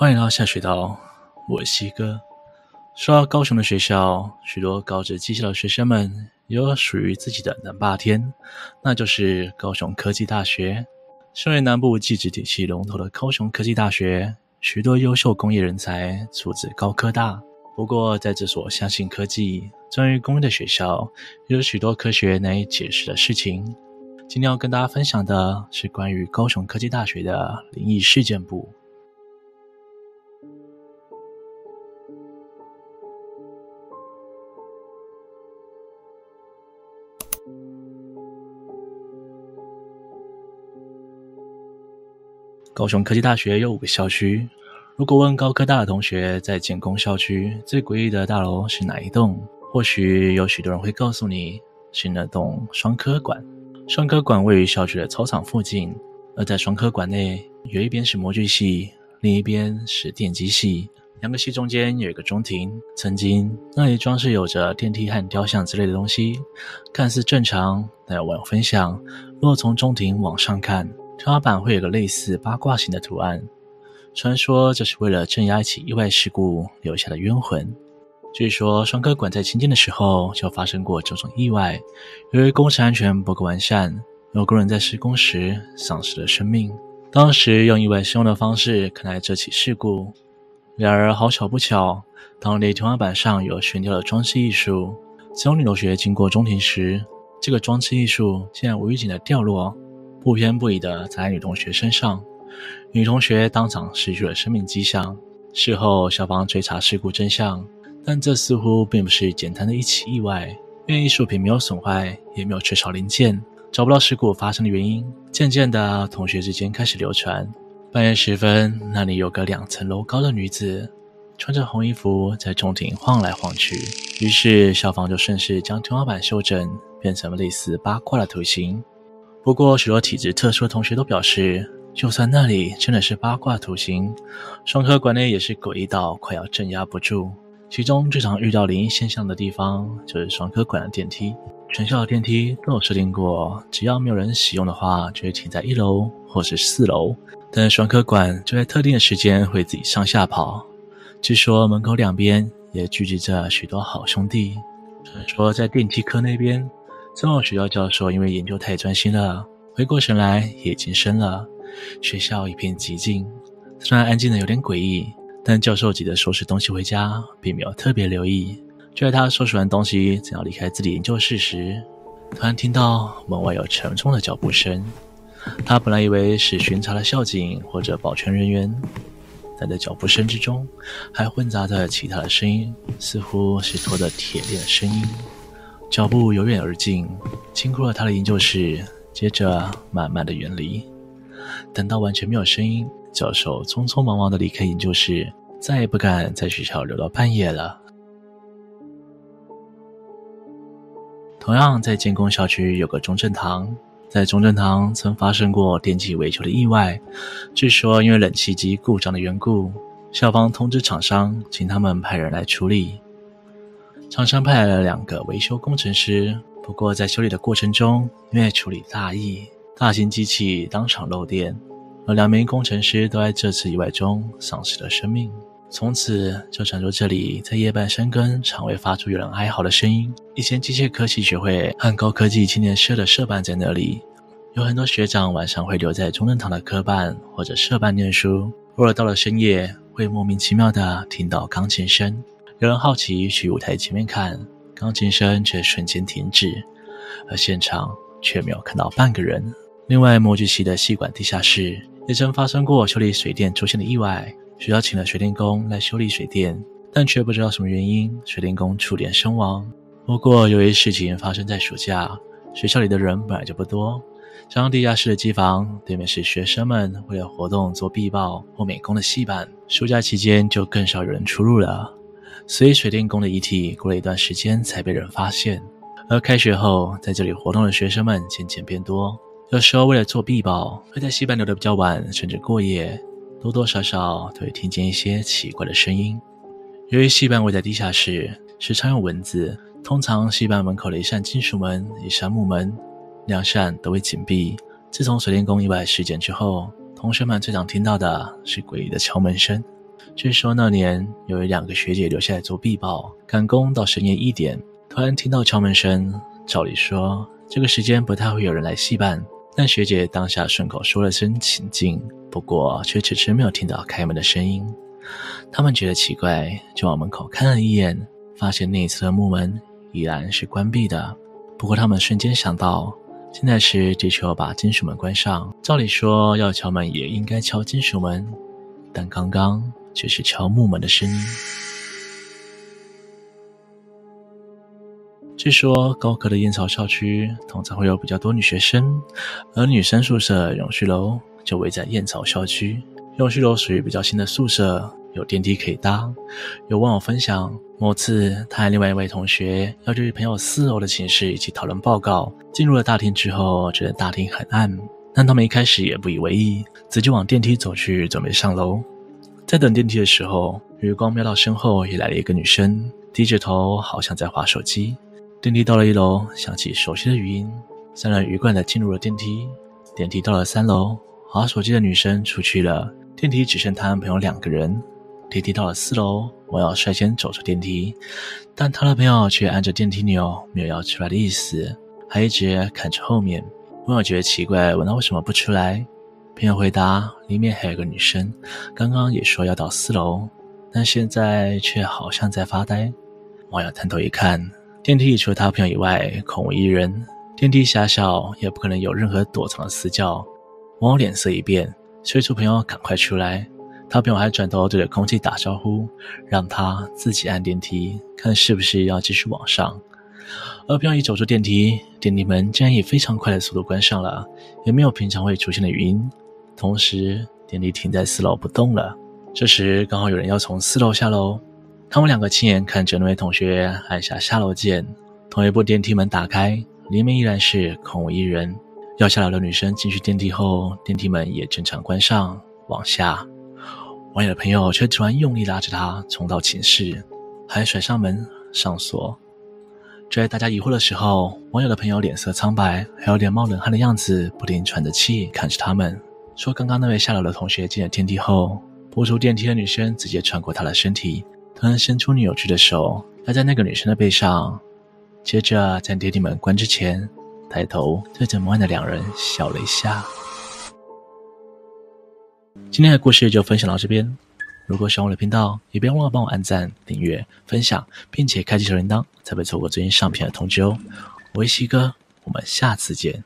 欢迎来到下水道，我是西哥。说到高雄的学校，许多高职技校的学生们有属于自己的南霸天，那就是高雄科技大学。身为南部技职体系龙头的高雄科技大学，许多优秀工业人才出自高科大。不过，在这所相信科技、专于工业的学校，有许多科学难以解释的事情。今天要跟大家分享的是关于高雄科技大学的灵异事件簿。高雄科技大学有五个校区。如果问高科大的同学，在建工校区最诡异的大楼是哪一栋？或许有许多人会告诉你，是那栋双科馆。双科馆位于校区的操场附近，而在双科馆内，有一边是模具系，另一边是电机系。两个系中间有一个中庭，曾经那里装饰有着电梯和雕像之类的东西，看似正常。但有网友分享，若从中庭往上看，天花板会有个类似八卦形的图案，传说这是为了镇压一起意外事故留下的冤魂。据说双科馆在兴建的时候就发生过这种意外，由于工程安全不够完善，有工人在施工时丧失了生命。当时用意外施工的方式看待这起事故，然而好巧不巧，当地天花板上有悬吊的装饰艺术，当女同学经过中庭时，这个装置艺术竟然无预警的掉落。不偏不倚地砸在女同学身上，女同学当场失去了生命迹象。事后，校方追查事故真相，但这似乎并不是简单的一起意外，因为艺术品没有损坏，也没有缺少零件，找不到事故发生的原因。渐渐的，同学之间开始流传，半夜时分，那里有个两层楼高的女子，穿着红衣服在中庭晃来晃去。于是，校方就顺势将天花板修整，变成了类似八卦的图形。不过，许多体质特殊的同学都表示，就算那里真的是八卦图形，双科馆内也是诡异到快要镇压不住。其中最常遇到灵异现象的地方，就是双科馆的电梯。全校的电梯都有设定过，只要没有人使用的话，就会停在一楼或是四楼。但是双科馆就在特定的时间会自己上下跑。据说门口两边也聚集着许多好兄弟。传说在电梯科那边。曾有学校教授因为研究太专心了，回过神来也已经深了。学校一片寂静，虽然安静的有点诡异，但教授急着收拾东西回家，并没有特别留意。就在他收拾完东西，正要离开自己研究室时，突然听到门外有沉重的脚步声。他本来以为是巡查的校警或者保全人员，但在脚步声之中，还混杂着其他的声音，似乎是拖着铁链的声音。脚步由远而近，经过了他的研究室，接着慢慢的远离。等到完全没有声音，教授匆匆忙忙的离开研究室，再也不敢在学校留到半夜了。同样在建工校区有个中正堂，在中正堂曾发生过电器维修的意外，据说因为冷气机故障的缘故，校方通知厂商，请他们派人来处理。厂商派来了两个维修工程师，不过在修理的过程中，因为处理大意，大型机器当场漏电，而两名工程师都在这次意外中丧失了生命。从此就传说这里在夜半深更常会发出有人哀嚎的声音。以前机械科技学会和高科技青年社的社办在那里，有很多学长晚上会留在中正堂的科办或者社办念书，偶尔到了深夜，会莫名其妙地听到钢琴声。有人好奇去舞台前面看，钢琴声却瞬间停止，而现场却没有看到半个人。另外，模具系的系馆地下室也曾发生过修理水电出现的意外，学校请了水电工来修理水电，但却不知道什么原因，水电工触电身亡。不过，由于事情发生在暑假，学校里的人本来就不多，加上地下室的机房对面是学生们为了活动做壁报或美工的戏班，暑假期间就更少有人出入了。所以，水电工的遗体过了一段时间才被人发现。而开学后，在这里活动的学生们渐渐变多，有时候为了做壁报，会在戏班留得比较晚，甚至过夜，多多少少都会听见一些奇怪的声音。由于戏班位在地下室，时常有蚊子，通常戏班门口的一扇金属门、一扇木门，两扇都会紧闭。自从水电工意外事件之后，同学们最常听到的是诡异的敲门声。据说那年有一两个学姐留下来做毕报，赶工到深夜一点，突然听到敲门声。照理说这个时间不太会有人来戏班，但学姐当下顺口说了声请进，不过却迟迟没有听到开门的声音。他们觉得奇怪，就往门口看了一眼，发现那一侧的木门依然是关闭的。不过他们瞬间想到，现在是地球把金属门关上，照理说要敲门也应该敲金属门，但刚刚却是敲木门的声音。据说高科的燕巢校区通常会有比较多女学生，而女生宿舍永续楼就位在燕巢校区。永续楼属于比较新的宿舍。有电梯可以搭。有网友分享，某次他和另外一位同学要去朋友四楼的寝室一起讨论报告。进入了大厅之后，觉得大厅很暗，但他们一开始也不以为意，直接往电梯走去，准备上楼。在等电梯的时候，余光瞄到身后也来了一个女生，低着头，好像在划手机。电梯到了一楼，响起熟悉的语音，三人鱼贯的进入了电梯。电梯到了三楼，滑手机的女生出去了，电梯只剩他和朋友两个人。电梯到了四楼，网友率先走出电梯，但他的朋友却按着电梯钮，没有要出来的意思，还一直看着后面。朋友觉得奇怪，问他为什么不出来。朋友回答：里面还有个女生，刚刚也说要到四楼，但现在却好像在发呆。网友探头一看，电梯除了他朋友以外，空无一人。电梯狭小，也不可能有任何躲藏的死角。王脸色一变，催促朋友赶快出来。他朋友还转头对着空气打招呼，让他自己按电梯，看是不是要继续往上。而朋友一走出电梯，电梯门竟然以非常快的速度关上了，也没有平常会出现的语音。同时，电梯停在四楼不动了。这时刚好有人要从四楼下楼，他们两个亲眼看着那位同学按下下楼键，同一部电梯门打开，里面依然是空无一人。要下楼的女生进去电梯后，电梯门也正常关上，往下。网友的朋友却突然用力拉着他冲到寝室，还甩上门上锁。就在大家疑惑的时候，网友的朋友脸色苍白，还有点冒冷汗的样子，不停喘着气看着他们，说：“刚刚那位下楼的同学进了电梯后，不出电梯的女生直接穿过他的身体，突然伸出扭曲的手搭在那个女生的背上，接着在电梯门关之前，抬头对着门外的两人笑了一下。”今天的故事就分享到这边。如果喜欢我的频道，也别忘了帮我按赞、订阅、分享，并且开启小铃铛，才不会错过最新上片的通知哦。我是西哥，我们下次见。